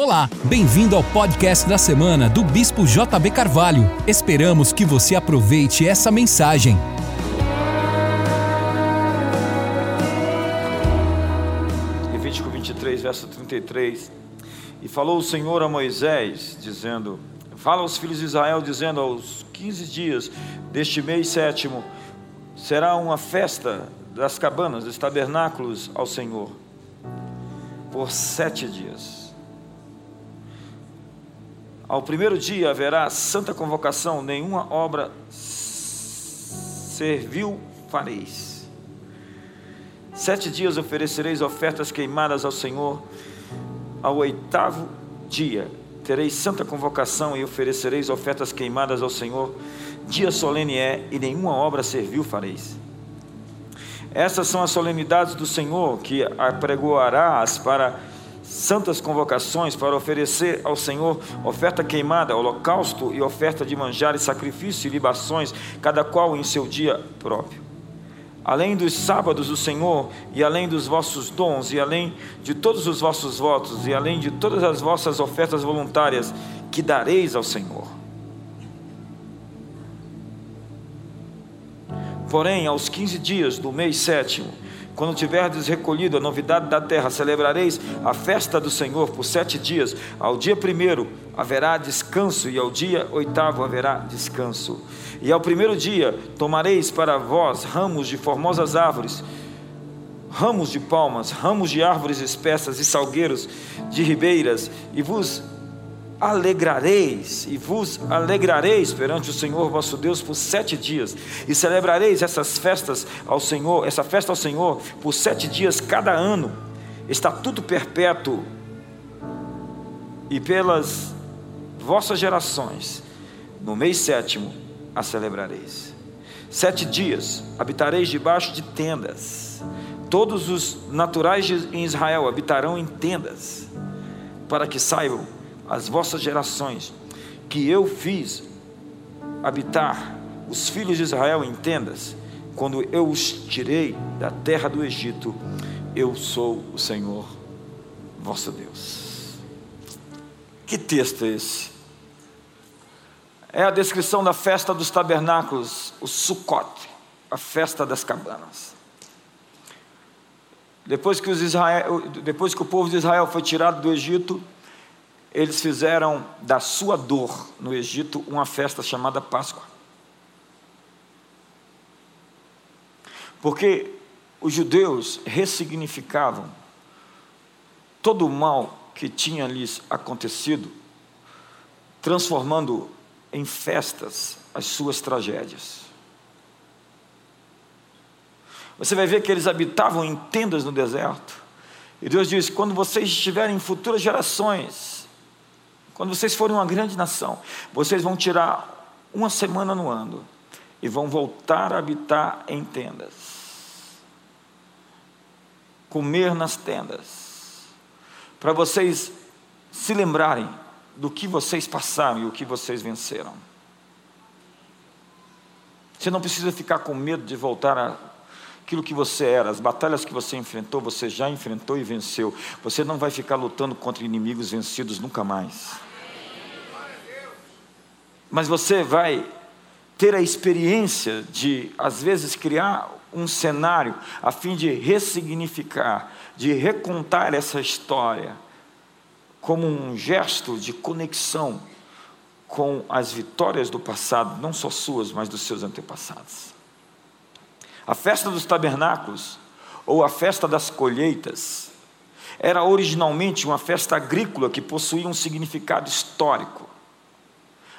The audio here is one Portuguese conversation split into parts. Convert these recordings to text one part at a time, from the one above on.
Olá, bem-vindo ao podcast da semana do Bispo JB Carvalho. Esperamos que você aproveite essa mensagem. Levítico 23, verso 33. E falou o Senhor a Moisés, dizendo: Fala aos filhos de Israel, dizendo: Aos 15 dias deste mês sétimo será uma festa das cabanas, dos tabernáculos ao Senhor, por sete dias. Ao primeiro dia haverá santa convocação, nenhuma obra servil fareis. Sete dias oferecereis ofertas queimadas ao Senhor. Ao oitavo dia tereis santa convocação e oferecereis ofertas queimadas ao Senhor. Dia solene é e nenhuma obra servil fareis. Essas são as solenidades do Senhor que apregoarás para santas convocações para oferecer ao Senhor oferta queimada, holocausto e oferta de manjares, sacrifício e libações, cada qual em seu dia próprio. Além dos sábados do Senhor, e além dos vossos dons, e além de todos os vossos votos, e além de todas as vossas ofertas voluntárias que dareis ao Senhor. Porém, aos quinze dias do mês sétimo, quando tiverdes recolhido a novidade da terra, celebrareis a festa do Senhor por sete dias. Ao dia primeiro haverá descanso, e ao dia oitavo haverá descanso. E ao primeiro dia tomareis para vós ramos de formosas árvores, ramos de palmas, ramos de árvores espessas e salgueiros de ribeiras, e vos alegrareis e vos alegrareis perante o Senhor vosso Deus por sete dias, e celebrareis essas festas ao Senhor, essa festa ao Senhor por sete dias cada ano, estatuto perpétuo, e pelas vossas gerações, no mês sétimo a celebrareis. Sete dias habitareis debaixo de tendas, todos os naturais de Israel habitarão em tendas, para que saibam as vossas gerações, que eu fiz habitar os filhos de Israel em tendas, quando eu os tirei da terra do Egito, eu sou o Senhor vosso Deus. Que texto é esse? É a descrição da festa dos tabernáculos, o Sukkot, a festa das cabanas. Depois que, Israel, depois que o povo de Israel foi tirado do Egito, eles fizeram da sua dor no Egito uma festa chamada Páscoa. Porque os judeus ressignificavam todo o mal que tinha lhes acontecido, transformando em festas as suas tragédias. Você vai ver que eles habitavam em tendas no deserto. E Deus diz: quando vocês estiverem em futuras gerações, quando vocês forem uma grande nação, vocês vão tirar uma semana no ano e vão voltar a habitar em tendas, comer nas tendas, para vocês se lembrarem do que vocês passaram e o que vocês venceram. Você não precisa ficar com medo de voltar a aquilo que você era, as batalhas que você enfrentou, você já enfrentou e venceu. Você não vai ficar lutando contra inimigos vencidos nunca mais mas você vai ter a experiência de, às vezes, criar um cenário a fim de ressignificar, de recontar essa história como um gesto de conexão com as vitórias do passado, não só suas, mas dos seus antepassados. A festa dos tabernáculos, ou a festa das colheitas, era originalmente uma festa agrícola que possuía um significado histórico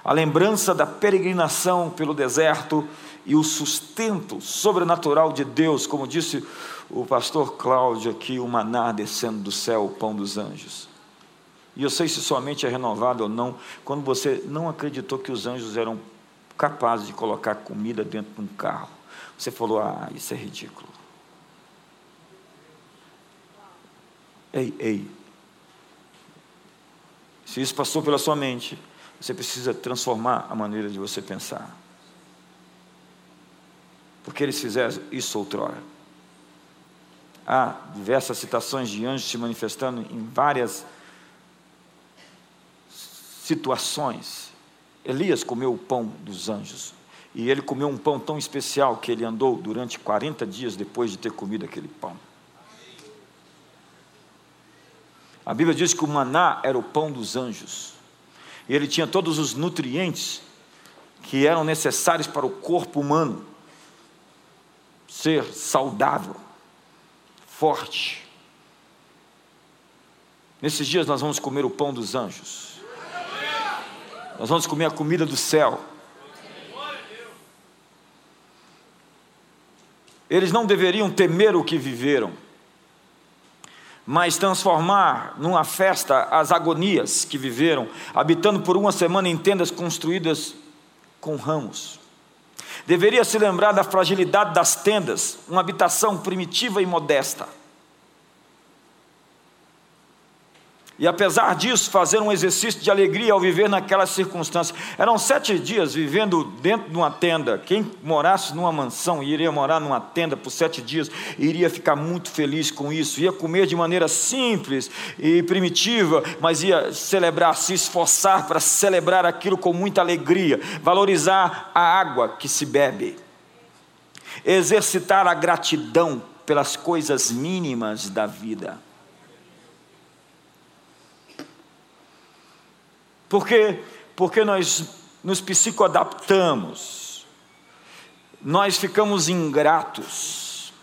a lembrança da peregrinação pelo deserto e o sustento sobrenatural de Deus, como disse o pastor Cláudio aqui, o maná descendo do céu, o pão dos anjos. E eu sei se somente é renovado ou não, quando você não acreditou que os anjos eram capazes de colocar comida dentro de um carro. Você falou, ah, isso é ridículo. Ei, ei. Se isso passou pela sua mente, você precisa transformar a maneira de você pensar. Porque eles fizeram isso outrora. Há diversas citações de anjos se manifestando em várias situações. Elias comeu o pão dos anjos. E ele comeu um pão tão especial que ele andou durante 40 dias depois de ter comido aquele pão. A Bíblia diz que o maná era o pão dos anjos. E ele tinha todos os nutrientes que eram necessários para o corpo humano ser saudável, forte. Nesses dias nós vamos comer o pão dos anjos. Nós vamos comer a comida do céu. Eles não deveriam temer o que viveram, mas transformar numa festa as agonias que viveram, habitando por uma semana em tendas construídas com ramos. Deveria se lembrar da fragilidade das tendas, uma habitação primitiva e modesta. E apesar disso, fazer um exercício de alegria ao viver naquelas circunstâncias. Eram sete dias vivendo dentro de uma tenda. Quem morasse numa mansão e iria morar numa tenda por sete dias, iria ficar muito feliz com isso. Ia comer de maneira simples e primitiva, mas ia celebrar, se esforçar para celebrar aquilo com muita alegria. Valorizar a água que se bebe. Exercitar a gratidão pelas coisas mínimas da vida Por quê? Porque nós nos psicoadaptamos, nós ficamos ingratos.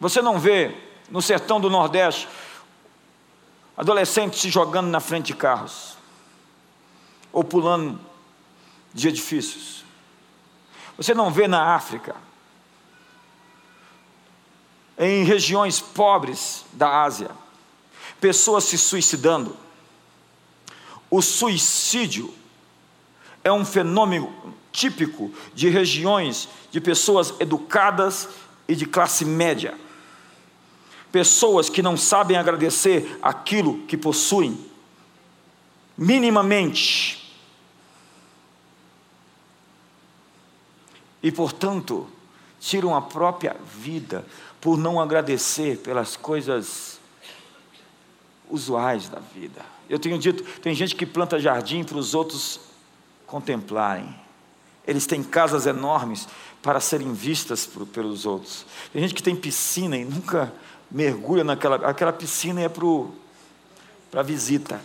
Você não vê no sertão do Nordeste adolescentes se jogando na frente de carros ou pulando de edifícios. Você não vê na África, em regiões pobres da Ásia, pessoas se suicidando. O suicídio é um fenômeno típico de regiões de pessoas educadas e de classe média. Pessoas que não sabem agradecer aquilo que possuem, minimamente. E, portanto, tiram a própria vida por não agradecer pelas coisas usuais da vida. Eu tenho dito, tem gente que planta jardim para os outros contemplarem. Eles têm casas enormes para serem vistas por, pelos outros. Tem gente que tem piscina e nunca mergulha naquela. Aquela piscina é para visita.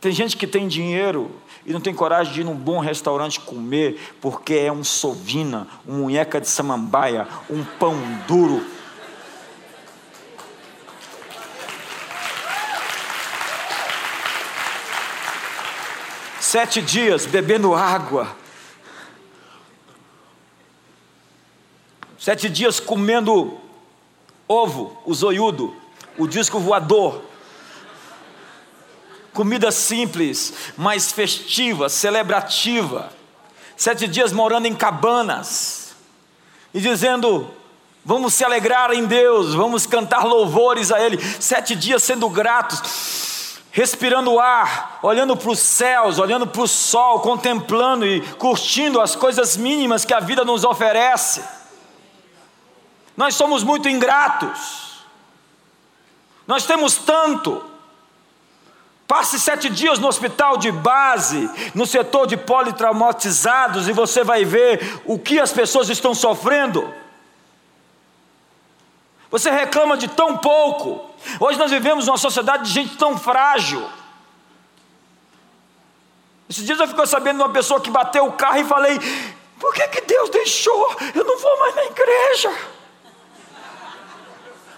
Tem gente que tem dinheiro e não tem coragem de ir num bom restaurante comer, porque é um sovina, um munheca de samambaia, um pão duro sete dias bebendo água, sete dias comendo ovo, o zoiudo, o disco voador, comida simples, mas festiva, celebrativa, sete dias morando em cabanas e dizendo: Vamos se alegrar em Deus, vamos cantar louvores a Ele, sete dias sendo gratos respirando ar, olhando para os céus, olhando para o sol, contemplando e curtindo as coisas mínimas que a vida nos oferece. Nós somos muito ingratos, nós temos tanto. Passe sete dias no hospital de base, no setor de politraumatizados, e você vai ver o que as pessoas estão sofrendo. Você reclama de tão pouco. Hoje nós vivemos numa sociedade de gente tão frágil. Esses dias eu fiquei sabendo de uma pessoa que bateu o carro e falei: por que, que Deus deixou? Eu não vou mais na igreja.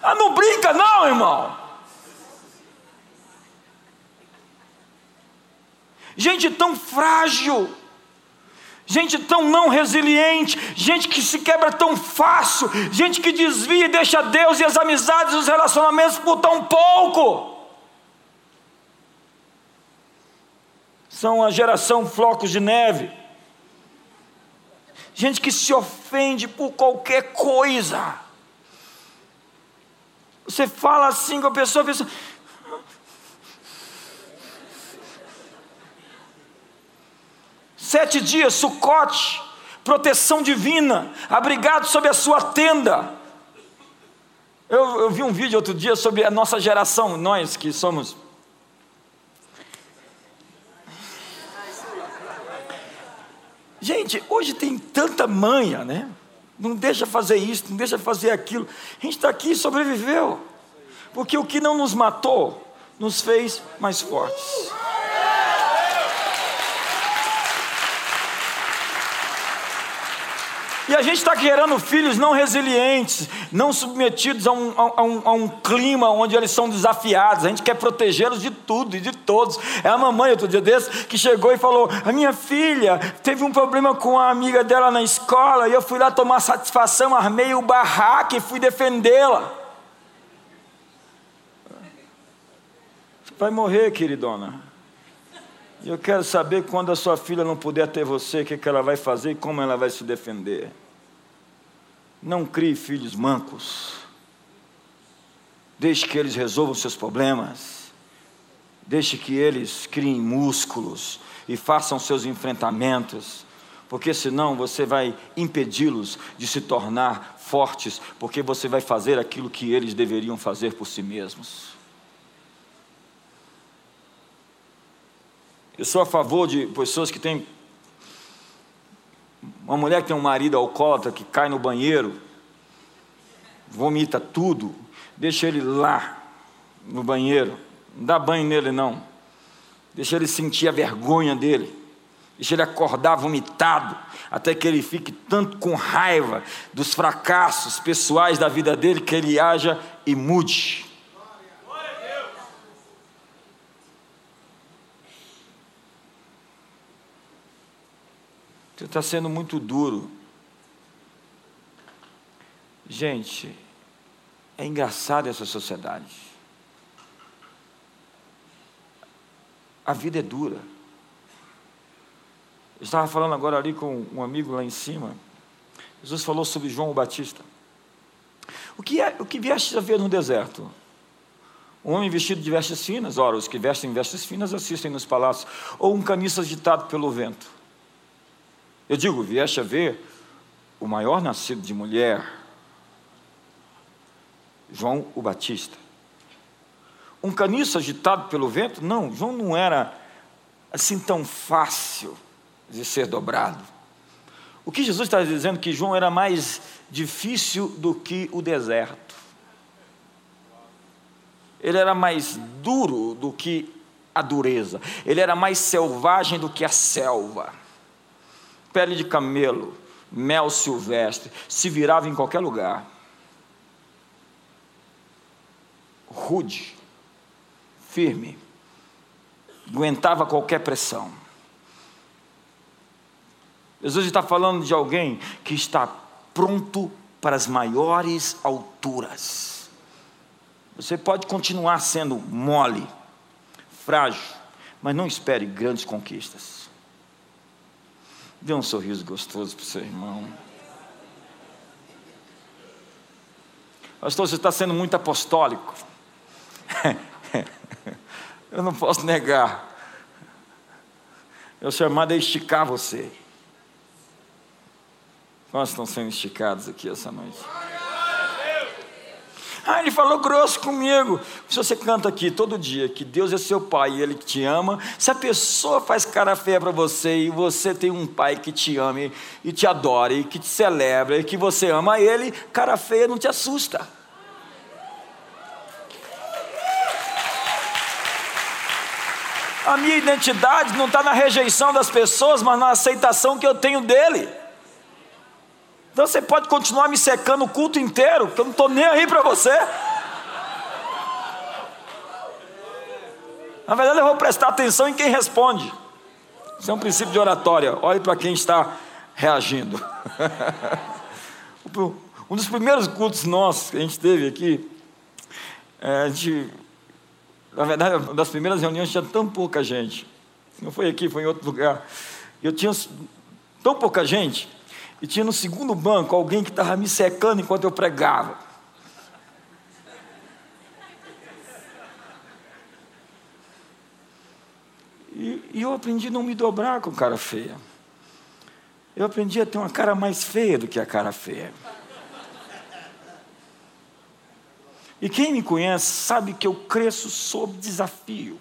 Ah, não brinca, não, irmão. Gente tão frágil gente tão não resiliente, gente que se quebra tão fácil, gente que desvia e deixa Deus e as amizades os relacionamentos por tão pouco. São a geração flocos de neve. Gente que se ofende por qualquer coisa. Você fala assim com a pessoa, a pessoa Sete dias, sucote, proteção divina, abrigado sob a sua tenda. Eu, eu vi um vídeo outro dia sobre a nossa geração, nós que somos. Gente, hoje tem tanta manha, né? Não deixa fazer isso, não deixa fazer aquilo. A gente está aqui e sobreviveu. Porque o que não nos matou, nos fez mais fortes. E a gente está gerando filhos não resilientes, não submetidos a um, a, um, a um, clima onde eles são desafiados. A gente quer protegê-los de tudo e de todos. É a mamãe, outro dia desse, que chegou e falou: A minha filha teve um problema com a amiga dela na escola, e eu fui lá tomar satisfação, armei o barraco e fui defendê-la. Vai morrer, queridona. Eu quero saber quando a sua filha não puder ter você, o que, que ela vai fazer e como ela vai se defender. Não crie filhos mancos. Deixe que eles resolvam seus problemas. Deixe que eles criem músculos e façam seus enfrentamentos, porque senão você vai impedi-los de se tornar fortes, porque você vai fazer aquilo que eles deveriam fazer por si mesmos. Eu sou a favor de pessoas que têm. Uma mulher que tem um marido alcoólatra que cai no banheiro, vomita tudo, deixa ele lá no banheiro, não dá banho nele não, deixa ele sentir a vergonha dele, deixa ele acordar vomitado, até que ele fique tanto com raiva dos fracassos pessoais da vida dele que ele haja e mude. Você está sendo muito duro. Gente, é engraçado essa sociedade. A vida é dura. Eu estava falando agora ali com um amigo lá em cima. Jesus falou sobre João Batista. O que, é, o que vieste a ver no deserto? Um homem vestido de vestes finas, ora, os que vestem vestes finas assistem nos palácios, ou um caniço agitado pelo vento. Eu digo, vieste a ver o maior nascido de mulher, João o Batista. Um caniço agitado pelo vento? Não, João não era assim tão fácil de ser dobrado. O que Jesus está dizendo é que João era mais difícil do que o deserto. Ele era mais duro do que a dureza. Ele era mais selvagem do que a selva pele de camelo, mel silvestre, se virava em qualquer lugar. Rude, firme, aguentava qualquer pressão. Jesus está falando de alguém que está pronto para as maiores alturas. Você pode continuar sendo mole, frágil, mas não espere grandes conquistas. Dê um sorriso gostoso para o seu irmão. Pastor, você está sendo muito apostólico. Eu não posso negar. Eu sou chamado a esticar você. Nós estão sendo esticados aqui essa noite. Ah, ele falou grosso comigo. Se você canta aqui todo dia que Deus é seu pai e ele te ama, se a pessoa faz cara feia para você e você tem um pai que te ama e te adora e que te celebra e que você ama ele, cara feia não te assusta. A minha identidade não está na rejeição das pessoas, mas na aceitação que eu tenho dele. Então você pode continuar me secando o culto inteiro, que eu não estou nem aí para você. Na verdade, eu vou prestar atenção em quem responde. Isso é um princípio de oratória. Olhe para quem está reagindo. um dos primeiros cultos nossos que a gente teve aqui, é, a gente, na verdade, uma das primeiras reuniões tinha tão pouca gente. Não foi aqui, foi em outro lugar. Eu tinha tão pouca gente e tinha no segundo banco alguém que estava me secando enquanto eu pregava. E, e eu aprendi a não me dobrar com cara feia. Eu aprendi a ter uma cara mais feia do que a cara feia. E quem me conhece sabe que eu cresço sob desafio.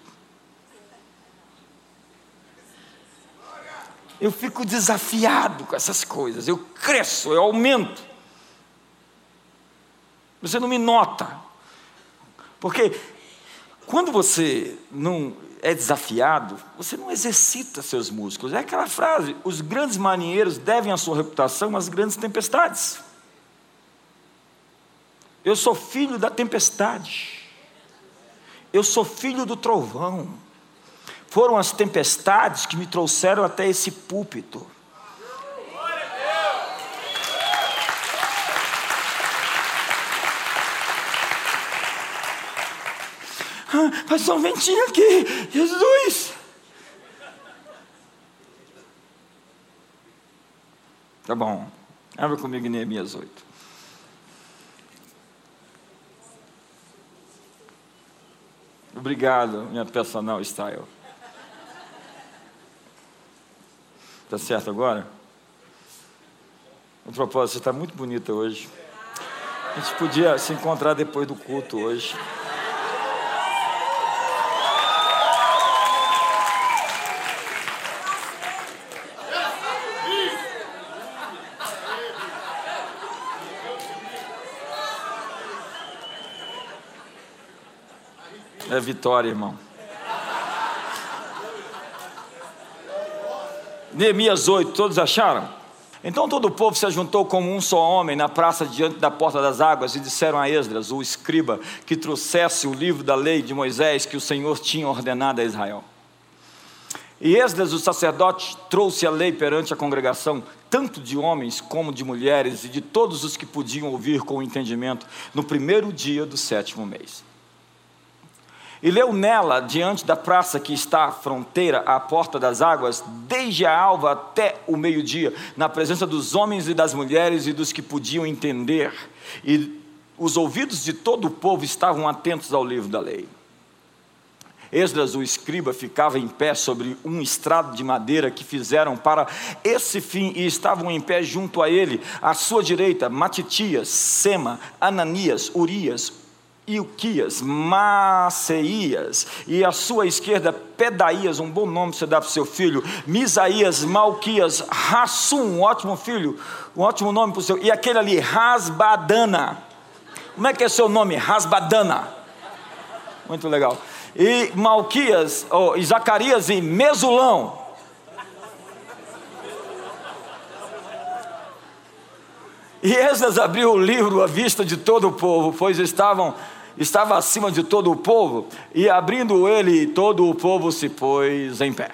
Eu fico desafiado com essas coisas, eu cresço, eu aumento. Você não me nota, porque quando você não é desafiado, você não exercita seus músculos. É aquela frase: os grandes marinheiros devem a sua reputação às grandes tempestades. Eu sou filho da tempestade. Eu sou filho do trovão. Foram as tempestades que me trouxeram até esse púlpito. Ah, passou um ventinho aqui, Jesus. Tá bom, abra comigo em Neemias 8. Obrigado, minha personal style. Tá certo agora? O propósito está muito bonita hoje. A gente podia se encontrar depois do culto hoje. É vitória, irmão. Neemias 8, todos acharam? Então todo o povo se ajuntou como um só homem na praça diante da porta das águas e disseram a Esdras, o escriba, que trouxesse o livro da lei de Moisés que o Senhor tinha ordenado a Israel. E Esdras, o sacerdote, trouxe a lei perante a congregação, tanto de homens como de mulheres e de todos os que podiam ouvir com entendimento, no primeiro dia do sétimo mês. E leu nela, diante da praça que está à fronteira, à porta das águas, desde a alva até o meio-dia, na presença dos homens e das mulheres e dos que podiam entender. E os ouvidos de todo o povo estavam atentos ao livro da lei. Esdras, o escriba, ficava em pé sobre um estrado de madeira que fizeram para esse fim, e estavam em pé junto a ele, à sua direita, Matitias, Sema, Ananias, Urias, Ilquias, Maceias, e à sua esquerda Pedaías, um bom nome você dá para o seu filho, Misaías, Malquias, Rassum, um ótimo filho, um ótimo nome para o seu, e aquele ali, Rasbadana. Como é que é seu nome? Rasbadana. Muito legal. E Malquias, oh, e Zacarias e Mesulão. E Esdras abriu o livro à vista de todo o povo, pois estavam estava acima de todo o povo, e abrindo ele, todo o povo se pôs em pé.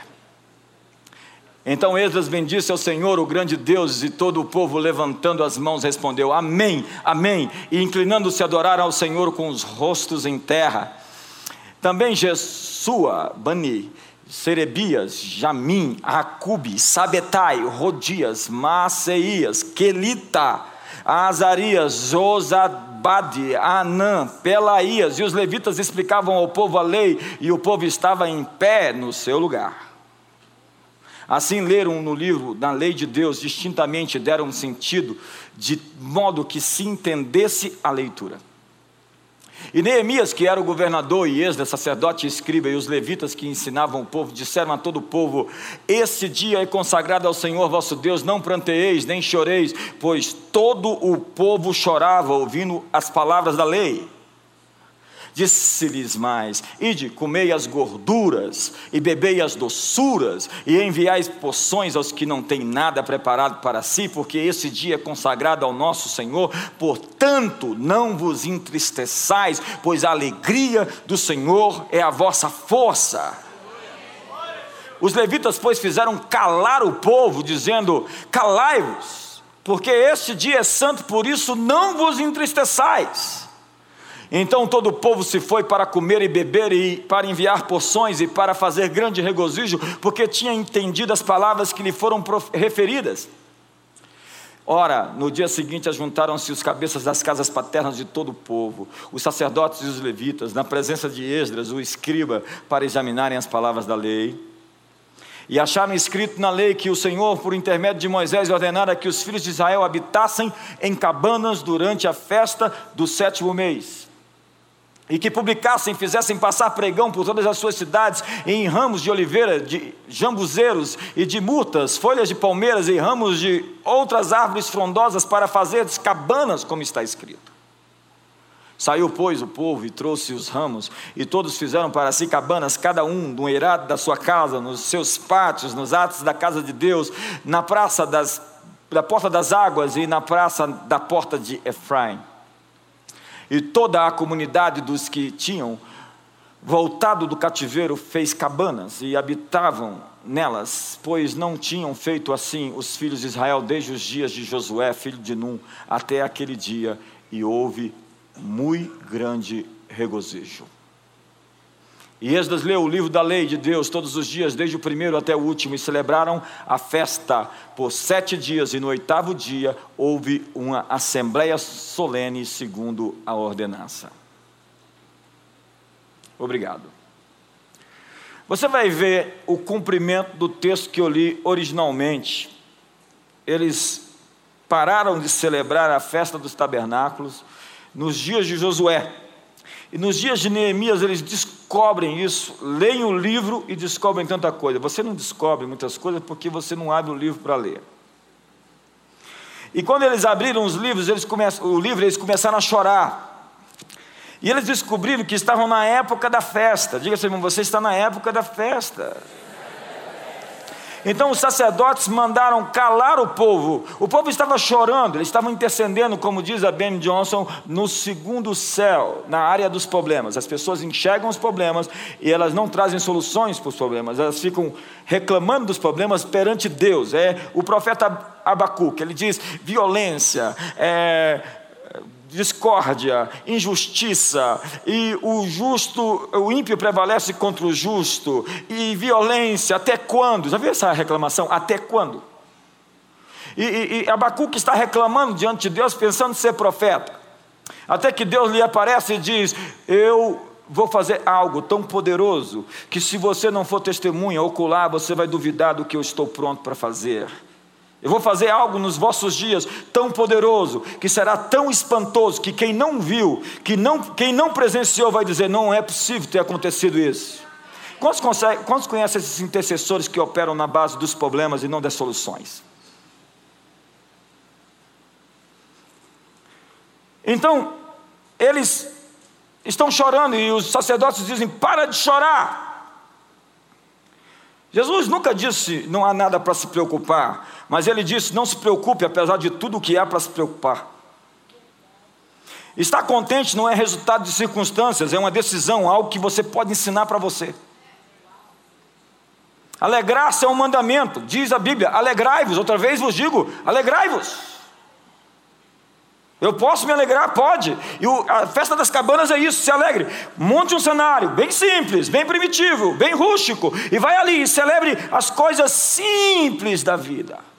Então Esdras bendisse ao Senhor, o grande Deus, e todo o povo, levantando as mãos, respondeu: Amém, Amém. E inclinando-se, adoraram ao Senhor com os rostos em terra. Também Jesua, Bani, Serebias, Jamim, Acube, Sabetai, Rodias, Maceias, Quelita, Azarias, Josabade, Anã, Pelaías, e os levitas explicavam ao povo a lei, e o povo estava em pé no seu lugar. Assim leram no livro, na lei de Deus, distintamente deram sentido, de modo que se entendesse a leitura. E Neemias, que era o governador, e Esdras, sacerdote e escriba, e os levitas que ensinavam o povo, disseram a todo o povo: Esse dia é consagrado ao Senhor vosso Deus, não pranteeis, nem choreis, pois todo o povo chorava ouvindo as palavras da lei. Disse-lhes mais: Ide, comei as gorduras, e bebei as doçuras, e enviais poções aos que não têm nada preparado para si, porque esse dia é consagrado ao nosso Senhor. Portanto, não vos entristeçais, pois a alegria do Senhor é a vossa força. Os levitas, pois, fizeram calar o povo, dizendo: Calai-vos, porque este dia é santo, por isso não vos entristeçais. Então todo o povo se foi para comer e beber, e para enviar porções, e para fazer grande regozijo, porque tinha entendido as palavras que lhe foram referidas. Ora, no dia seguinte ajuntaram-se os cabeças das casas paternas de todo o povo, os sacerdotes e os levitas, na presença de Esdras, o escriba, para examinarem as palavras da lei. E acharam escrito na lei que o Senhor, por intermédio de Moisés, ordenara que os filhos de Israel habitassem em cabanas durante a festa do sétimo mês e que publicassem, fizessem passar pregão por todas as suas cidades, em ramos de oliveira, de jambuzeiros e de murtas, folhas de palmeiras e ramos de outras árvores frondosas para fazer cabanas, como está escrito. Saiu, pois, o povo e trouxe os ramos, e todos fizeram para si cabanas, cada um no eirado da sua casa, nos seus pátios, nos atos da casa de Deus, na praça das, da porta das águas e na praça da porta de Efraim. E toda a comunidade dos que tinham voltado do cativeiro fez cabanas e habitavam nelas, pois não tinham feito assim os filhos de Israel desde os dias de Josué, filho de Num, até aquele dia, e houve muito grande regozijo. E Esdras leu o livro da lei de Deus todos os dias, desde o primeiro até o último, e celebraram a festa por sete dias, e no oitavo dia houve uma assembleia solene, segundo a ordenança. Obrigado. Você vai ver o cumprimento do texto que eu li originalmente. Eles pararam de celebrar a festa dos tabernáculos nos dias de Josué. E nos dias de Neemias eles descobrem isso, leem o livro e descobrem tanta coisa. Você não descobre muitas coisas porque você não abre o livro para ler. E quando eles abriram os livros, eles começam, o livro, eles começaram a chorar. E eles descobriram que estavam na época da festa. Diga assim, irmão, você está na época da festa. Então os sacerdotes mandaram calar o povo. O povo estava chorando, eles estavam intercedendo, como diz a Ben Johnson, no segundo céu, na área dos problemas. As pessoas enxergam os problemas e elas não trazem soluções para os problemas, elas ficam reclamando dos problemas perante Deus. É o profeta Abacuque, ele diz violência, é, discórdia, injustiça, e o justo, o ímpio prevalece contra o justo, e violência, até quando? Já viu essa reclamação? Até quando? E, e, e Abacuque está reclamando diante de Deus, pensando ser profeta, até que Deus lhe aparece e diz: Eu vou fazer algo tão poderoso que, se você não for testemunha ocular, você vai duvidar do que eu estou pronto para fazer. Eu vou fazer algo nos vossos dias tão poderoso, que será tão espantoso, que quem não viu, que não, quem não presenciou, vai dizer: não é possível ter acontecido isso. Quantos, consegue, quantos conhecem esses intercessores que operam na base dos problemas e não das soluções? Então, eles estão chorando e os sacerdotes dizem: para de chorar. Jesus nunca disse não há nada para se preocupar, mas ele disse não se preocupe apesar de tudo o que há para se preocupar. Estar contente não é resultado de circunstâncias, é uma decisão, algo que você pode ensinar para você. Alegrar-se é um mandamento, diz a Bíblia: alegrai-vos, outra vez vos digo, alegrai-vos. Eu posso me alegrar? Pode. E o, a festa das cabanas é isso, se alegre. Monte um cenário bem simples, bem primitivo, bem rústico, e vai ali e celebre as coisas simples da vida.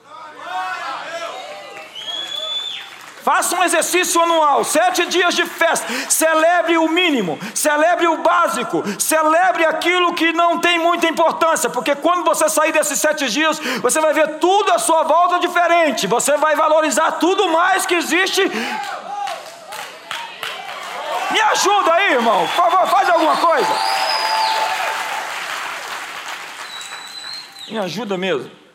Faça um exercício anual, sete dias de festa. Celebre o mínimo, celebre o básico, celebre aquilo que não tem muita importância, porque quando você sair desses sete dias, você vai ver tudo à sua volta diferente. Você vai valorizar tudo mais que existe. Me ajuda aí, irmão. Por favor, faz alguma coisa. Me ajuda mesmo.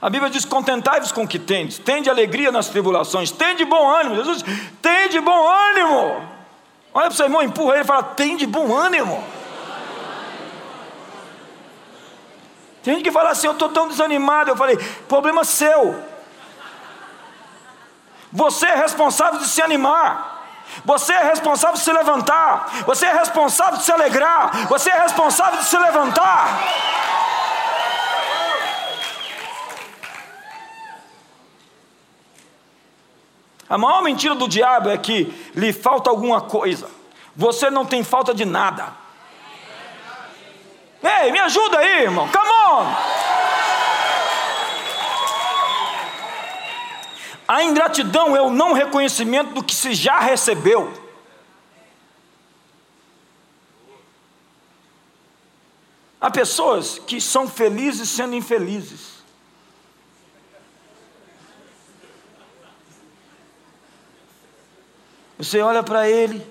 A Bíblia diz: contentai-vos com o que tendes, tende alegria nas tribulações, tende bom ânimo. Jesus tende bom ânimo. Olha para o seu irmão, empurra ele e fala: tende bom ânimo. Tem gente que fala assim: eu estou tão desanimado. Eu falei: problema seu. Você é responsável de se animar. Você é responsável de se levantar. Você é responsável de se alegrar. Você é responsável de se levantar. A maior mentira do diabo é que lhe falta alguma coisa. Você não tem falta de nada. Ei, me ajuda aí, irmão. Come on. A ingratidão é o não reconhecimento do que se já recebeu. Há pessoas que são felizes sendo infelizes. Você olha para ele,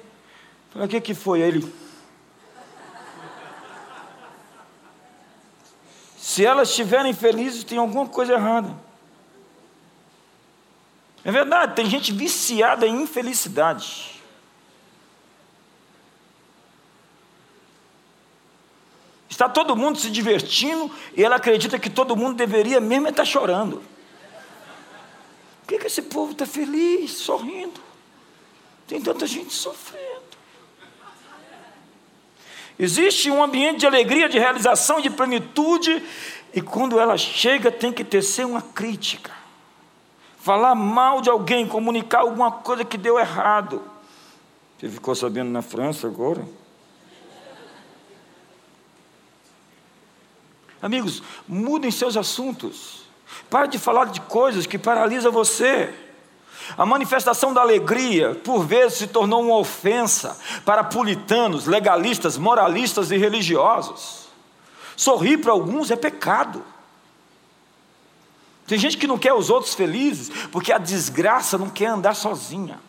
Falei, o que, que foi? Ele. Se elas estiverem felizes, tem alguma coisa errada. É verdade, tem gente viciada em infelicidade. Está todo mundo se divertindo e ela acredita que todo mundo deveria mesmo estar chorando. Por que, que esse povo está feliz, sorrindo? Tem tanta gente sofrendo. Existe um ambiente de alegria, de realização, de plenitude, e quando ela chega, tem que tecer uma crítica. Falar mal de alguém, comunicar alguma coisa que deu errado. Você ficou sabendo na França agora? Amigos, mudem seus assuntos. Pare de falar de coisas que paralisam você. A manifestação da alegria, por vezes, se tornou uma ofensa para puritanos, legalistas, moralistas e religiosos. Sorrir para alguns é pecado. Tem gente que não quer os outros felizes porque a desgraça não quer andar sozinha.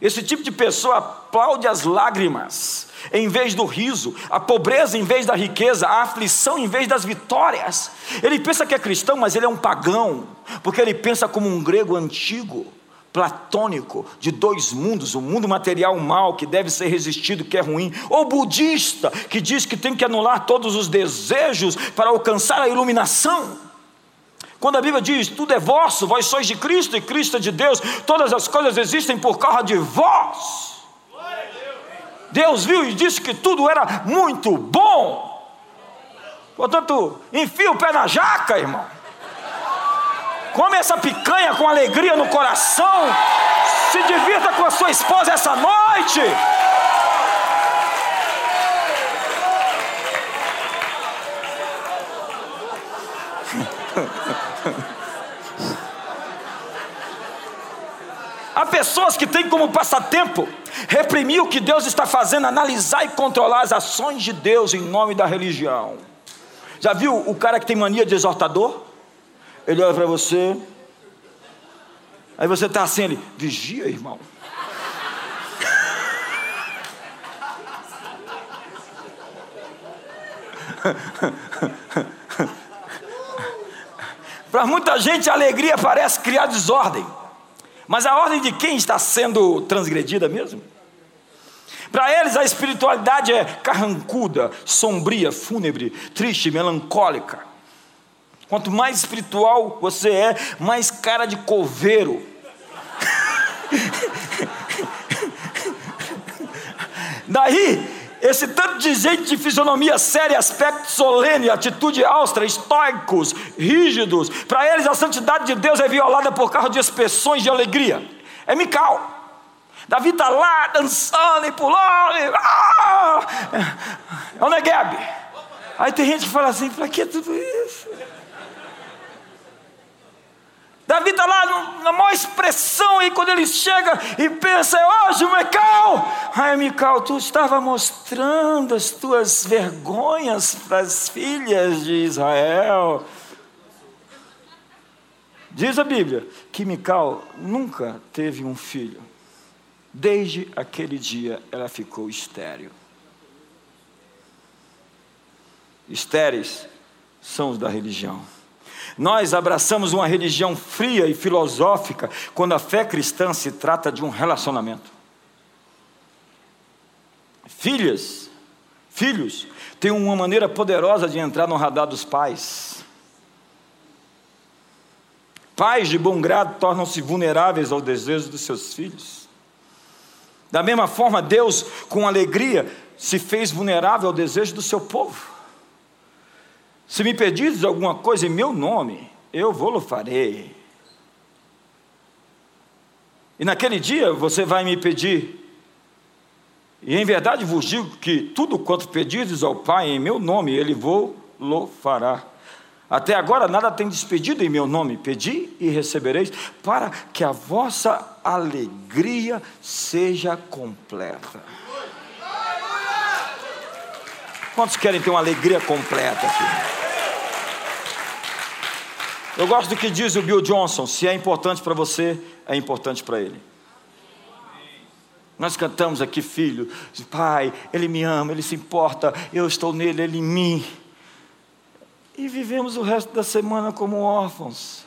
Esse tipo de pessoa aplaude as lágrimas em vez do riso, a pobreza em vez da riqueza, a aflição em vez das vitórias. Ele pensa que é cristão, mas ele é um pagão, porque ele pensa como um grego antigo, platônico, de dois mundos: o mundo material mal, que deve ser resistido, que é ruim, ou budista, que diz que tem que anular todos os desejos para alcançar a iluminação. Quando a Bíblia diz tudo é vosso, vós sois de Cristo e Cristo é de Deus, todas as coisas existem por causa de vós. Deus viu e disse que tudo era muito bom. Portanto, enfia o pé na jaca, irmão. Come essa picanha com alegria no coração. Se divirta com a sua esposa essa noite. Há pessoas que têm como passatempo reprimir o que Deus está fazendo, analisar e controlar as ações de Deus em nome da religião. Já viu o cara que tem mania de exortador? Ele olha para você, aí você está assim, ele, vigia, irmão. Para muita gente a alegria parece criar desordem. Mas a ordem de quem está sendo transgredida mesmo? Para eles a espiritualidade é carrancuda, sombria, fúnebre, triste, melancólica. Quanto mais espiritual você é, mais cara de coveiro. Daí esse tanto de gente de fisionomia séria, aspecto solene, atitude austera, estoicos, rígidos, para eles a santidade de Deus é violada por causa de expressões de alegria. É Mical. Davi está lá dançando e pulando. E, ah! É o Negueb. Aí tem gente que fala assim: para que tudo isso? Davi está lá na maior expressão, e quando ele chega e pensa, é hoje, Mical. Ai, Mical, tu estava mostrando as tuas vergonhas para as filhas de Israel. Diz a Bíblia que Mical nunca teve um filho. Desde aquele dia ela ficou estéril. Estéreis são os da religião. Nós abraçamos uma religião fria e filosófica quando a fé cristã se trata de um relacionamento. Filhas, filhos, têm uma maneira poderosa de entrar no radar dos pais. Pais de bom grado tornam-se vulneráveis ao desejo dos seus filhos. Da mesma forma, Deus, com alegria, se fez vulnerável ao desejo do seu povo. Se me pedires alguma coisa em meu nome, eu vou-lo farei. E naquele dia você vai me pedir, e em verdade vos digo que tudo quanto pedirdes ao Pai em meu nome, Ele vou-lo fará. Até agora nada tem despedido em meu nome, pedi e recebereis, para que a vossa alegria seja completa. Quantos querem ter uma alegria completa aqui? Eu gosto do que diz o Bill Johnson: se é importante para você, é importante para ele. Nós cantamos aqui, filho, pai, ele me ama, ele se importa, eu estou nele, ele em mim. E vivemos o resto da semana como órfãos,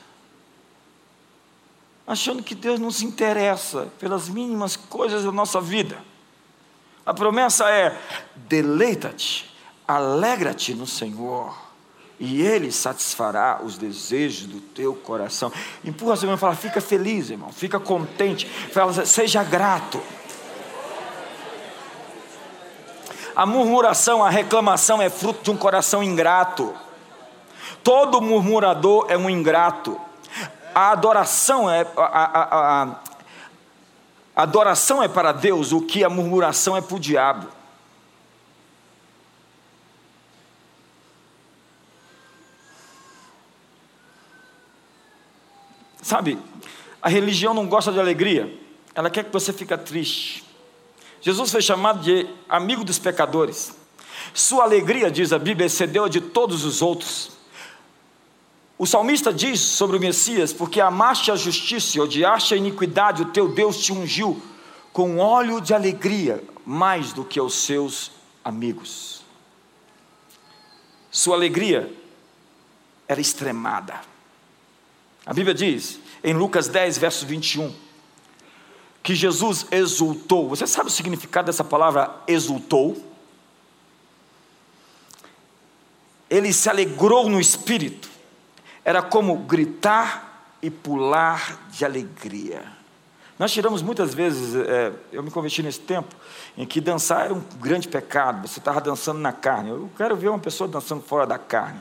achando que Deus não se interessa pelas mínimas coisas da nossa vida. A promessa é: deleita-te, alegra-te no Senhor, e Ele satisfará os desejos do teu coração. Empurra seu irmão e fala: fica feliz, irmão, fica contente, fala, seja grato. A murmuração, a reclamação é fruto de um coração ingrato. Todo murmurador é um ingrato. A adoração é a, a, a, a adoração é para Deus o que a murmuração é para o diabo. Sabe, a religião não gosta de alegria, ela quer que você fique triste. Jesus foi chamado de amigo dos pecadores. Sua alegria, diz a Bíblia, excedeu a de todos os outros. O salmista diz sobre o Messias: Porque amaste a justiça e odiaste a iniquidade, o teu Deus te ungiu com óleo de alegria mais do que os seus amigos. Sua alegria era extremada. A Bíblia diz, em Lucas 10, verso 21, que Jesus exultou. Você sabe o significado dessa palavra exultou? Ele se alegrou no espírito era como gritar e pular de alegria. Nós tiramos muitas vezes, é, eu me converti nesse tempo, em que dançar era um grande pecado, você estava dançando na carne. Eu quero ver uma pessoa dançando fora da carne.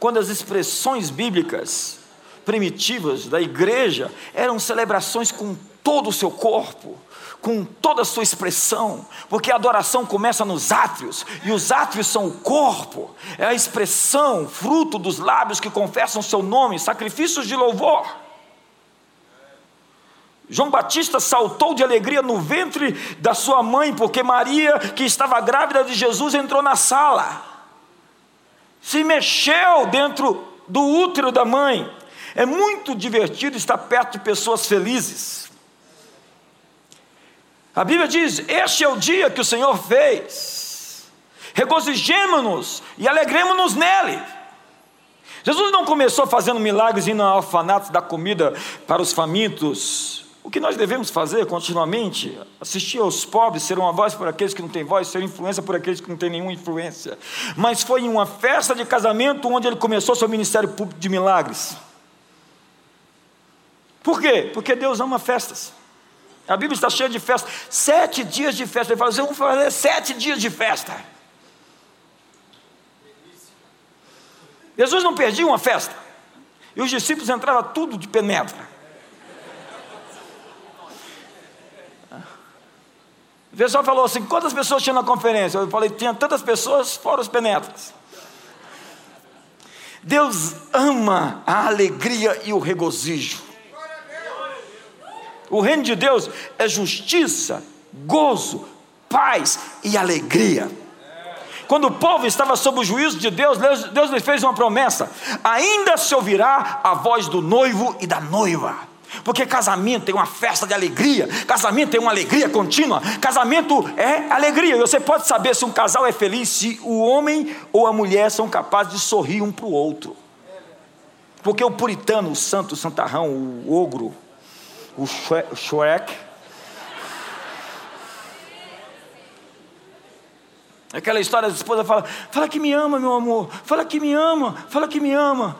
Quando as expressões bíblicas primitivas da igreja eram celebrações com todo o seu corpo, com toda a sua expressão, porque a adoração começa nos átrios, e os átrios são o corpo, é a expressão, fruto dos lábios que confessam seu nome, sacrifícios de louvor. João Batista saltou de alegria no ventre da sua mãe, porque Maria, que estava grávida de Jesus, entrou na sala, se mexeu dentro do útero da mãe. É muito divertido estar perto de pessoas felizes. A Bíblia diz: Este é o dia que o Senhor fez, regozijemos-nos e alegremos-nos nele. Jesus não começou fazendo milagres indo ao orfanato da comida para os famintos. O que nós devemos fazer continuamente? Assistir aos pobres, ser uma voz por aqueles que não têm voz, ser influência por aqueles que não têm nenhuma influência. Mas foi em uma festa de casamento onde ele começou seu ministério público de milagres. Por quê? Porque Deus ama festas. A Bíblia está cheia de festa. Sete dias de festa. Ele fala assim: vamos fazer sete dias de festa. Jesus não perdia uma festa. E os discípulos entravam tudo de penetra. O pessoal falou assim: quantas pessoas tinha na conferência? Eu falei: tinha tantas pessoas, fora os penetras. Deus ama a alegria e o regozijo. O reino de Deus é justiça, gozo, paz e alegria. Quando o povo estava sob o juízo de Deus, Deus, Deus lhe fez uma promessa: ainda se ouvirá a voz do noivo e da noiva. Porque casamento é uma festa de alegria, casamento é uma alegria contínua, casamento é alegria. E você pode saber se um casal é feliz se o homem ou a mulher são capazes de sorrir um para o outro. Porque o puritano, o santo, o santarrão, o ogro, o Shrek. Aquela história da esposa fala: Fala que me ama, meu amor. Fala que me ama. Fala que me ama.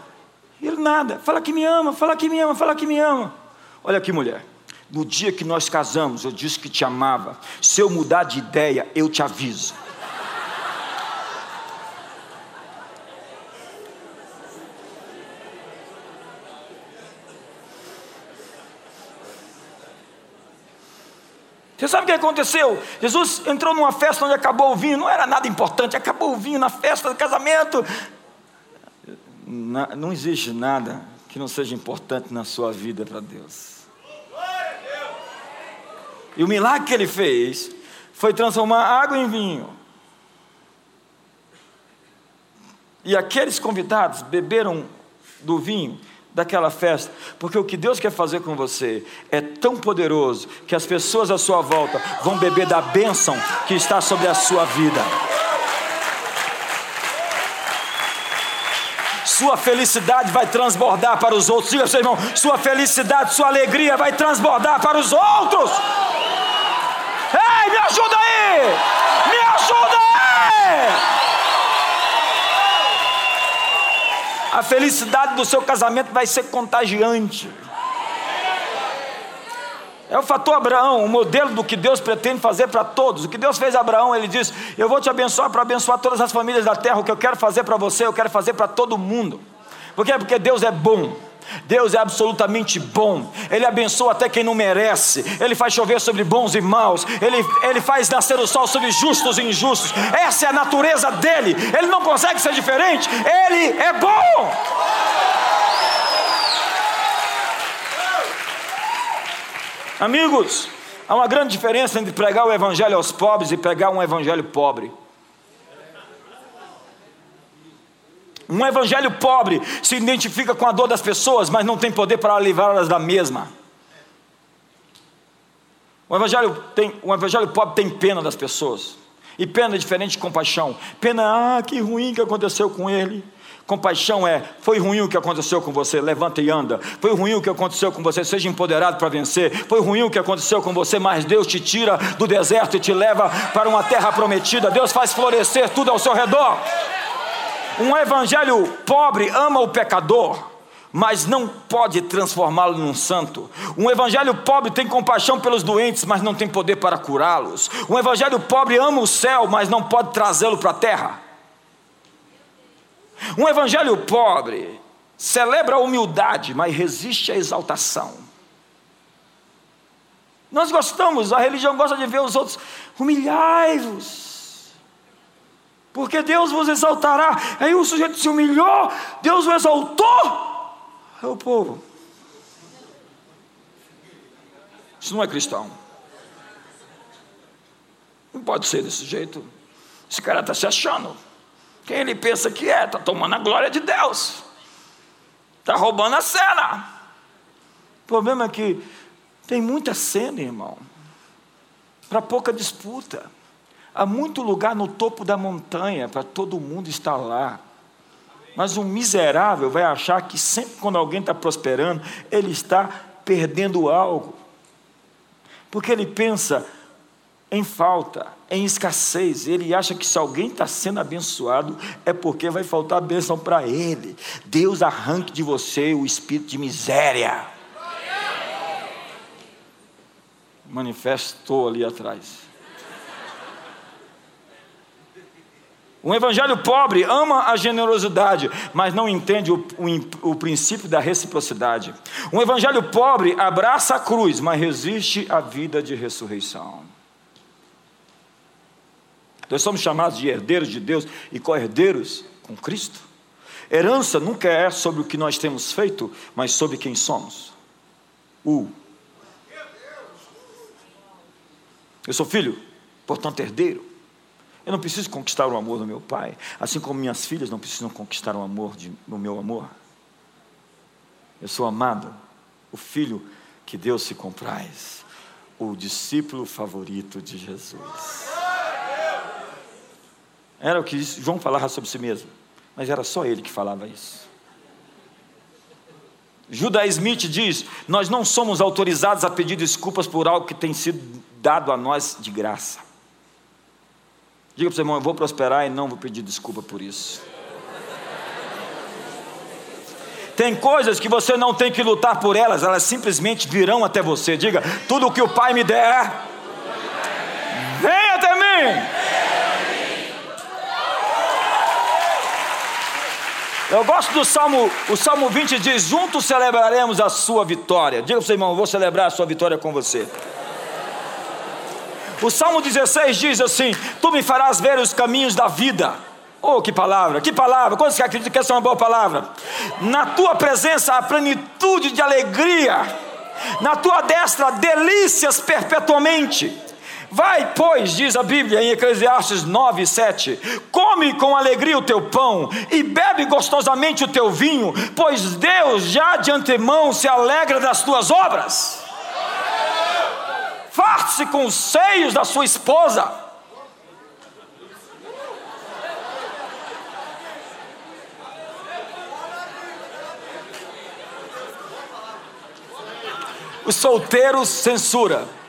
Ele nada. Fala que me ama. Fala que me ama. Fala que me ama. Olha aqui, mulher. No dia que nós casamos, eu disse que te amava. Se eu mudar de ideia, eu te aviso. Você sabe o que aconteceu? Jesus entrou numa festa onde acabou o vinho, não era nada importante, acabou o vinho na festa do casamento. Não existe nada que não seja importante na sua vida para Deus. E o milagre que ele fez foi transformar água em vinho. E aqueles convidados beberam do vinho daquela festa, porque o que Deus quer fazer com você é tão poderoso que as pessoas à sua volta vão beber da bênção que está sobre a sua vida. Sua felicidade vai transbordar para os outros. Diga seu irmão, sua felicidade, sua alegria vai transbordar para os outros. Ei, me ajuda aí! Me ajuda aí! A felicidade do seu casamento vai ser contagiante. É o fator Abraão, o modelo do que Deus pretende fazer para todos. O que Deus fez a Abraão, ele diz: Eu vou te abençoar para abençoar todas as famílias da terra. O que eu quero fazer para você, eu quero fazer para todo mundo. Por quê? Porque Deus é bom. Deus é absolutamente bom, Ele abençoa até quem não merece, Ele faz chover sobre bons e maus, Ele, Ele faz nascer o sol sobre justos e injustos, essa é a natureza dEle, Ele não consegue ser diferente, Ele é bom. Amigos, há uma grande diferença entre pregar o Evangelho aos pobres e pregar um Evangelho pobre. Um evangelho pobre se identifica com a dor das pessoas, mas não tem poder para livrá-las da mesma. O evangelho, tem, o evangelho pobre tem pena das pessoas. E pena é diferente de compaixão. Pena, ah, que ruim que aconteceu com ele. Compaixão é, foi ruim o que aconteceu com você, levanta e anda. Foi ruim o que aconteceu com você, seja empoderado para vencer. Foi ruim o que aconteceu com você, mas Deus te tira do deserto e te leva para uma terra prometida. Deus faz florescer tudo ao seu redor. Um evangelho pobre ama o pecador, mas não pode transformá-lo num santo. Um evangelho pobre tem compaixão pelos doentes, mas não tem poder para curá-los. Um evangelho pobre ama o céu, mas não pode trazê-lo para a terra. Um evangelho pobre celebra a humildade, mas resiste à exaltação. Nós gostamos, a religião gosta de ver os outros, humilhai-vos porque Deus vos exaltará. Aí o sujeito se humilhou, Deus o exaltou. É o povo. Isso não é cristão. Não pode ser desse jeito. Esse cara está se achando. Quem ele pensa que é? Está tomando a glória de Deus. Está roubando a cena. O problema é que tem muita cena, irmão, para pouca disputa. Há muito lugar no topo da montanha para todo mundo estar lá. Mas um miserável vai achar que sempre quando alguém está prosperando, ele está perdendo algo. Porque ele pensa em falta, em escassez. Ele acha que se alguém está sendo abençoado, é porque vai faltar bênção para ele. Deus arranque de você o espírito de miséria. Manifestou ali atrás. Um evangelho pobre ama a generosidade, mas não entende o, o, o, princípio da reciprocidade. Um evangelho pobre abraça a cruz, mas resiste à vida de ressurreição. Nós somos chamados de herdeiros de Deus e co-herdeiros com Cristo. Herança nunca é sobre o que nós temos feito, mas sobre quem somos. O. Eu sou filho, portanto herdeiro. Eu não preciso conquistar o amor do meu pai, assim como minhas filhas não precisam conquistar o amor de, o meu amor. Eu sou amado, o filho que Deus se compraz, o discípulo favorito de Jesus. Era o que João falava sobre si mesmo, mas era só ele que falava isso. Judah Smith diz: Nós não somos autorizados a pedir desculpas por algo que tem sido dado a nós de graça. Diga para o seu irmão: eu vou prosperar e não vou pedir desculpa por isso. Tem coisas que você não tem que lutar por elas, elas simplesmente virão até você. Diga: tudo o que o Pai me der, vem até mim. Eu gosto do Salmo, o Salmo 20 diz: Juntos celebraremos a sua vitória. Diga para o seu irmão: eu vou celebrar a sua vitória com você. O Salmo 16 diz assim: Tu me farás ver os caminhos da vida. Oh, que palavra, que palavra. Quantos que acreditam que essa é uma boa palavra? Na tua presença há plenitude de alegria, na tua destra delícias perpetuamente. Vai, pois, diz a Bíblia em Eclesiastes 9, 7: come com alegria o teu pão e bebe gostosamente o teu vinho, pois Deus já de antemão se alegra das tuas obras. Farte-se com os seios da sua esposa. Os solteiros censura.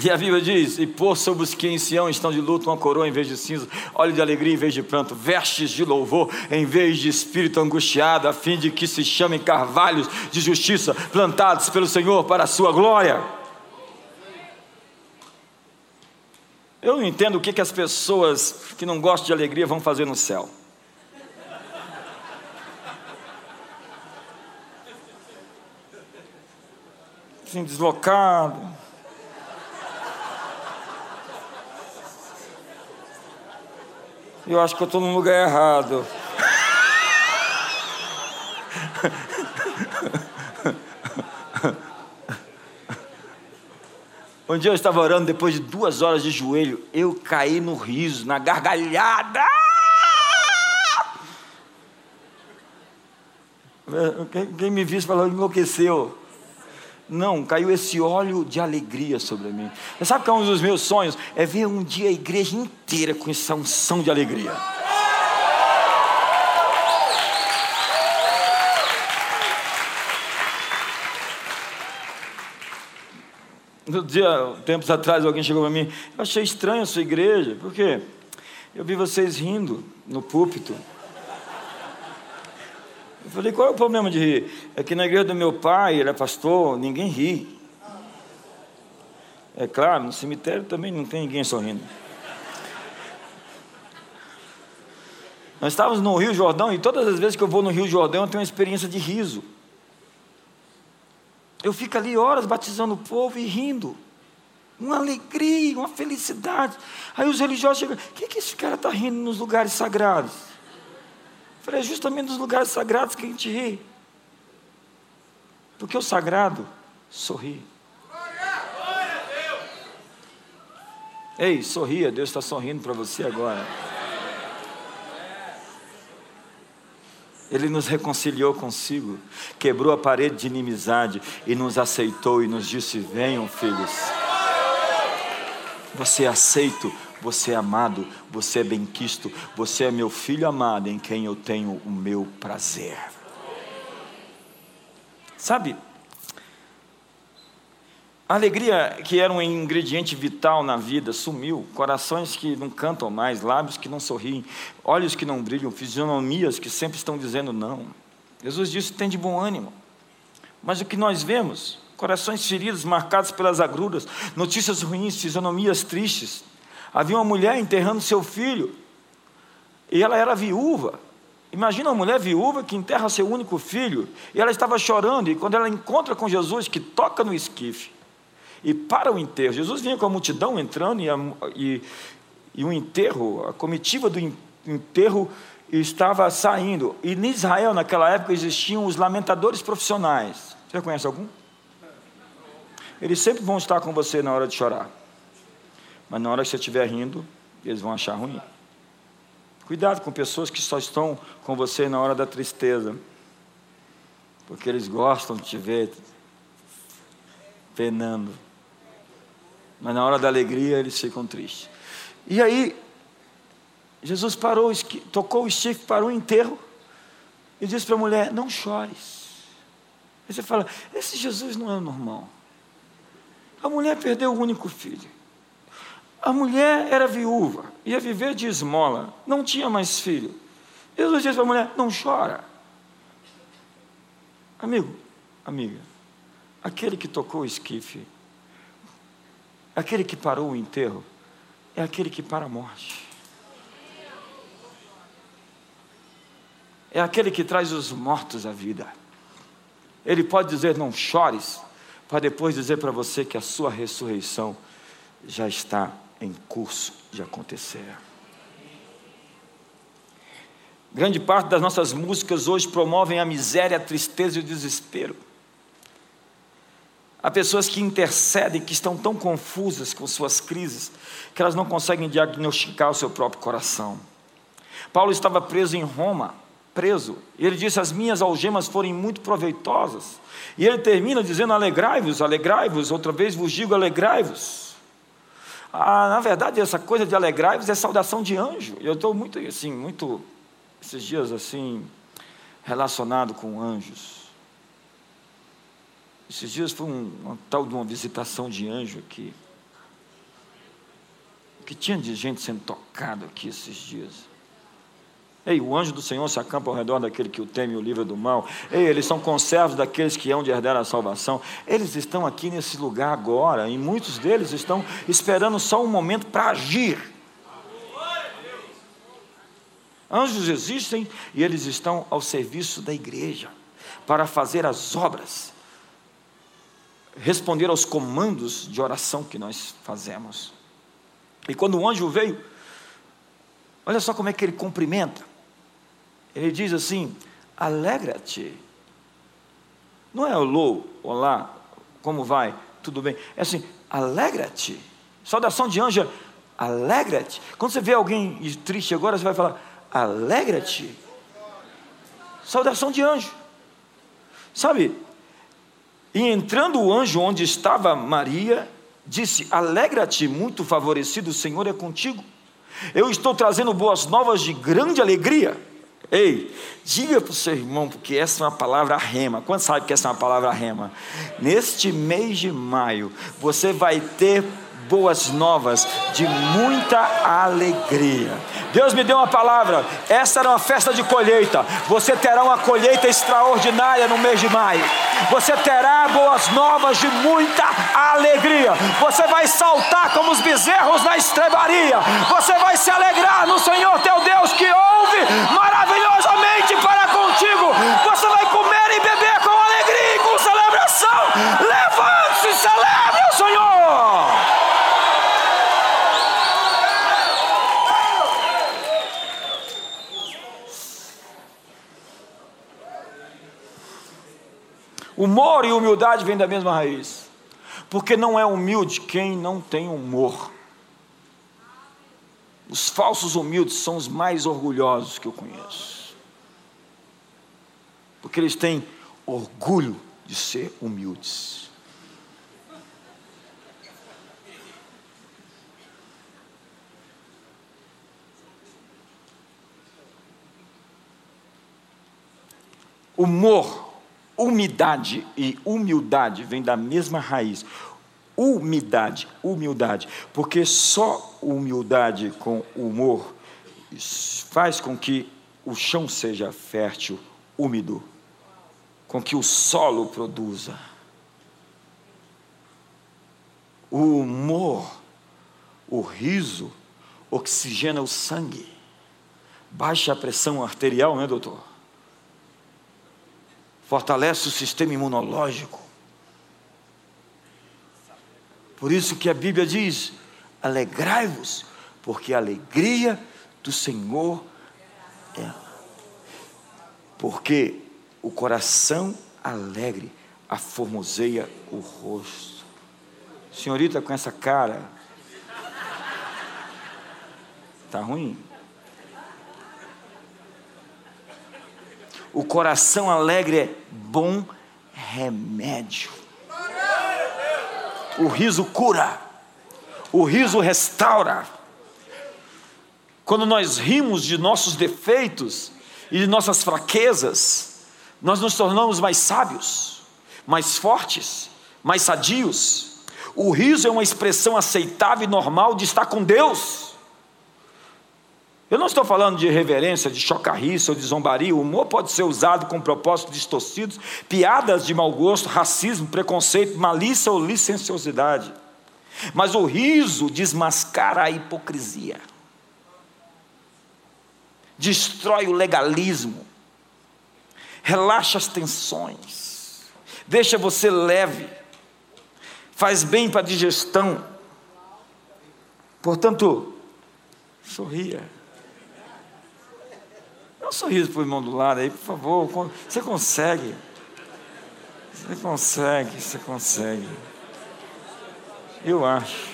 E a Bíblia diz: E pôr sobre os que em Sião estão de luto uma coroa em vez de cinza, óleo de alegria em vez de pranto, vestes de louvor em vez de espírito angustiado, a fim de que se chamem carvalhos de justiça, plantados pelo Senhor para a sua glória. Eu não entendo o que, que as pessoas que não gostam de alegria vão fazer no céu. Assim, deslocado Eu acho que eu estou no lugar errado. Um dia eu estava orando, depois de duas horas de joelho, eu caí no riso, na gargalhada. Quem me viu falou, enlouqueceu. Não, caiu esse óleo de alegria sobre mim. Você sabe que é um dos meus sonhos? É ver um dia a igreja inteira com essa unção de alegria. No dia, tempos atrás, alguém chegou para mim, eu achei estranho a sua igreja, por quê? Eu vi vocês rindo no púlpito. Falei, qual é o problema de rir? É que na igreja do meu pai, ele é pastor, ninguém ri. É claro, no cemitério também não tem ninguém sorrindo. Nós estávamos no Rio Jordão e todas as vezes que eu vou no Rio Jordão eu tenho uma experiência de riso. Eu fico ali horas batizando o povo e rindo. Uma alegria, uma felicidade. Aí os religiosos chegam, o que, que esse cara está rindo nos lugares sagrados? Falei, é justamente nos lugares sagrados que a gente ri. Porque o sagrado sorri. Ei, sorria, Deus está sorrindo para você agora. Ele nos reconciliou consigo, quebrou a parede de inimizade e nos aceitou e nos disse: Venham, filhos. Você é aceito você é amado, você é benquisto, você é meu filho amado em quem eu tenho o meu prazer. Sabe, a alegria, que era um ingrediente vital na vida, sumiu. Corações que não cantam mais, lábios que não sorriem, olhos que não brilham, fisionomias que sempre estão dizendo não. Jesus disse: tem de bom ânimo. Mas o que nós vemos? Corações feridos, marcados pelas agruras, notícias ruins, fisionomias tristes, Havia uma mulher enterrando seu filho, e ela era viúva. Imagina uma mulher viúva que enterra seu único filho, e ela estava chorando, e quando ela encontra com Jesus, que toca no esquife, e para o enterro, Jesus vinha com a multidão entrando, e, a, e, e o enterro, a comitiva do enterro estava saindo. E em Israel, naquela época, existiam os lamentadores profissionais. Você conhece algum? Eles sempre vão estar com você na hora de chorar. Mas na hora que você estiver rindo, eles vão achar ruim. Cuidado com pessoas que só estão com você na hora da tristeza, porque eles gostam de te ver penando. Mas na hora da alegria eles ficam tristes. E aí, Jesus parou, tocou o chifre, parou o enterro e disse para a mulher: Não chores. Aí você fala: Esse Jesus não é normal. A mulher perdeu o único filho. A mulher era viúva, ia viver de esmola, não tinha mais filho. Jesus disse para a mulher: Não chora. Amigo, amiga, aquele que tocou o esquife, aquele que parou o enterro, é aquele que para a morte. É aquele que traz os mortos à vida. Ele pode dizer: Não chores, para depois dizer para você que a sua ressurreição já está em curso de acontecer. Grande parte das nossas músicas hoje promovem a miséria, a tristeza e o desespero. Há pessoas que intercedem, que estão tão confusas com suas crises, que elas não conseguem diagnosticar o seu próprio coração. Paulo estava preso em Roma, preso, ele disse: As minhas algemas foram muito proveitosas. E ele termina dizendo: Alegrai-vos, alegrai-vos, outra vez vos digo: alegrai-vos. Ah, na verdade, essa coisa de alegrai-vos é saudação de anjo. Eu estou muito, assim, muito, esses dias, assim, relacionado com anjos. Esses dias foi um, uma tal de uma visitação de anjo aqui. Que tinha de gente sendo tocada aqui esses dias. Ei, o anjo do Senhor se acampa ao redor daquele que o teme e o livra do mal. Ei, eles são conservos daqueles que hão de herdar a salvação. Eles estão aqui nesse lugar agora, e muitos deles estão esperando só um momento para agir. Anjos existem e eles estão ao serviço da igreja para fazer as obras responder aos comandos de oração que nós fazemos. E quando o anjo veio, olha só como é que ele cumprimenta. Ele diz assim: alegra-te. Não é olô, olá, como vai? Tudo bem? É assim, alegra-te. Saudação de anjo, alegra-te. Quando você vê alguém triste agora, você vai falar, alegra-te. Saudação de anjo. Sabe, e entrando o anjo onde estava Maria, disse: Alegra-te, muito favorecido, o Senhor é contigo. Eu estou trazendo boas novas de grande alegria. Ei, diga para o seu irmão, porque essa é uma palavra rema. Quando sabe que essa é uma palavra rema? Neste mês de maio, você vai ter boas novas de muita alegria. Deus me deu uma palavra. Essa era uma festa de colheita. Você terá uma colheita extraordinária no mês de maio. Você terá boas novas de muita alegria. Você vai saltar como os bezerros na estrebaria. Você vai se alegrar no Senhor teu Deus que ouve maravilhosamente para contigo. Você vai comer e beber com alegria e com celebração. Levante-se, celebre o Senhor. Humor e humildade vêm da mesma raiz. Porque não é humilde quem não tem humor. Os falsos humildes são os mais orgulhosos que eu conheço. Porque eles têm orgulho de ser humildes. Humor Umidade e humildade vêm da mesma raiz. Umidade, humildade, porque só humildade com humor faz com que o chão seja fértil, úmido, com que o solo produza. O humor, o riso, oxigena o sangue, baixa a pressão arterial, né, doutor? Fortalece o sistema imunológico. Por isso que a Bíblia diz: alegrai-vos, porque a alegria do Senhor é. Porque o coração alegre aformoseia o rosto. Senhorita com essa cara. Tá ruim? O coração alegre é bom remédio. O riso cura. O riso restaura. Quando nós rimos de nossos defeitos e de nossas fraquezas, nós nos tornamos mais sábios, mais fortes, mais sadios. O riso é uma expressão aceitável e normal de estar com Deus. Eu não estou falando de reverência, de chocarrice ou de zombaria. O humor pode ser usado com propósitos distorcidos, piadas de mau gosto, racismo, preconceito, malícia ou licenciosidade. Mas o riso desmascara a hipocrisia, destrói o legalismo, relaxa as tensões, deixa você leve, faz bem para a digestão. Portanto, sorria. Dá um sorriso para o irmão do lado aí, por favor. Você consegue. Você consegue, você consegue. Eu acho.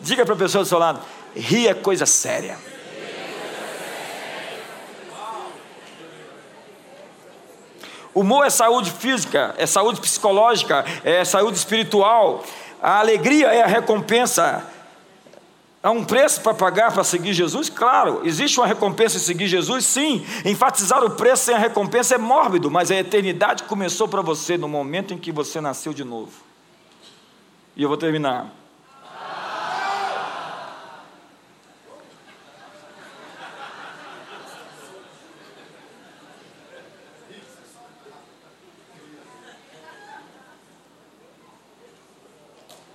Diga para a pessoa do seu lado: rir é coisa séria. Humor é saúde física, é saúde psicológica, é saúde espiritual. A alegria é a recompensa. Há um preço para pagar para seguir Jesus? Claro, existe uma recompensa em seguir Jesus? Sim. Enfatizar o preço sem a recompensa é mórbido, mas a eternidade começou para você no momento em que você nasceu de novo. E eu vou terminar.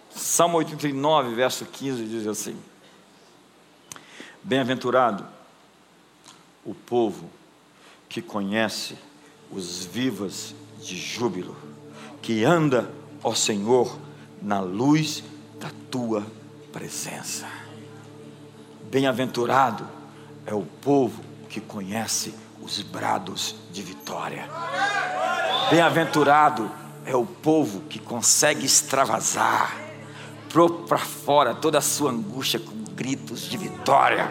Salmo 89, verso 15 diz assim: Bem-aventurado o povo que conhece os vivas de júbilo, que anda, ó Senhor, na luz da tua presença. Bem-aventurado é o povo que conhece os brados de vitória. Bem-aventurado é o povo que consegue extravasar para fora toda a sua angústia com gritos de vitória.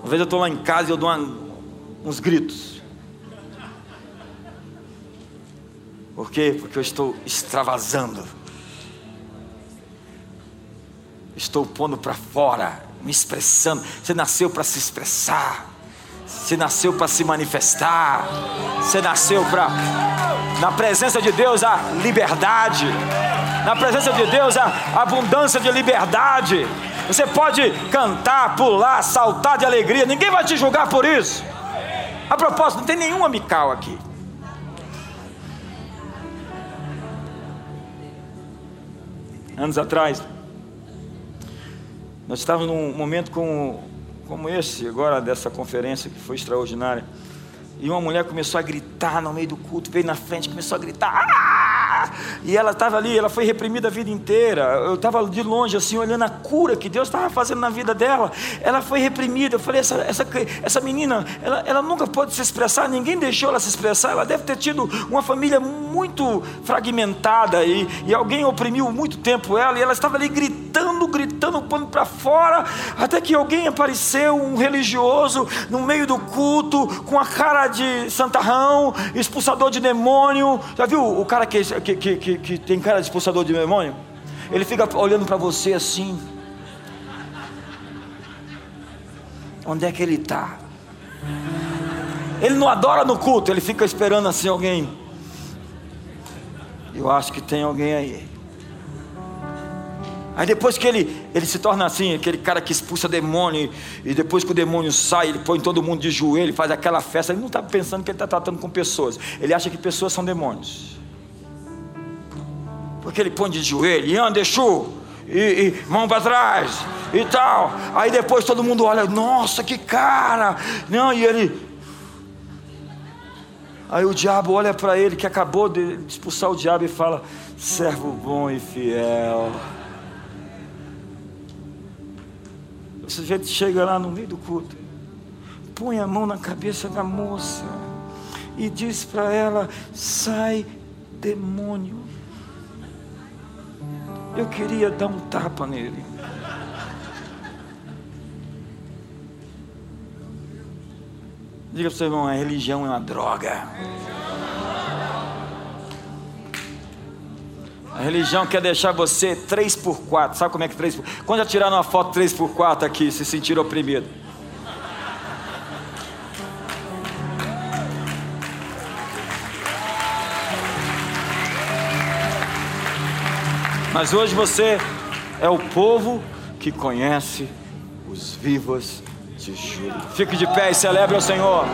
Uma vez eu estou lá em casa e eu dou uma, uns gritos. Por quê? Porque eu estou extravasando. Estou pondo para fora, me expressando. Você nasceu para se expressar. Você nasceu para se manifestar. Você nasceu para. Na presença de Deus, a liberdade. Na presença de Deus, a abundância de liberdade. Você pode cantar, pular, saltar de alegria. Ninguém vai te julgar por isso. A propósito, não tem nenhum amical aqui. Anos atrás, nós estávamos num momento com como esse, agora dessa conferência que foi extraordinária. E uma mulher começou a gritar no meio do culto, veio na frente, começou a gritar. Ah! E ela estava ali, ela foi reprimida a vida inteira. Eu estava de longe, assim, olhando a cura que Deus estava fazendo na vida dela. Ela foi reprimida. Eu falei: essa, essa, essa menina, ela, ela nunca pode se expressar, ninguém deixou ela se expressar. Ela deve ter tido uma família muito fragmentada e, e alguém oprimiu muito tempo ela. E ela estava ali gritando, gritando, pondo para fora. Até que alguém apareceu, um religioso, no meio do culto, com a cara de santarrão, expulsador de demônio. Já viu o cara que, que, que, que, que tem cara de expulsador de demônio? Ele fica olhando para você assim. Onde é que ele está? Ele não adora no culto, ele fica esperando assim alguém. Eu acho que tem alguém aí. Aí depois que ele, ele se torna assim, aquele cara que expulsa demônio, e depois que o demônio sai, ele põe todo mundo de joelho, faz aquela festa, ele não está pensando que ele está tratando com pessoas, ele acha que pessoas são demônios. Porque ele põe de joelho, e anda, Exu, e, e mão para trás, e tal. Aí depois todo mundo olha, nossa, que cara! Não, e ele. Aí o diabo olha para ele, que acabou de expulsar o diabo, e fala: servo bom e fiel. O sujeito chega lá no meio do culto, põe a mão na cabeça da moça e diz para ela: sai, demônio. Eu queria dar um tapa nele. Diga para o seu irmão: a religião é uma droga. A religião quer deixar você 3 por 4 Sabe como é que 3 por Quando já tiraram uma foto 3 por 4 aqui, se sentiram oprimido? Mas hoje você é o povo que conhece os vivos de Júlio. Fique de pé e celebre ao Senhor.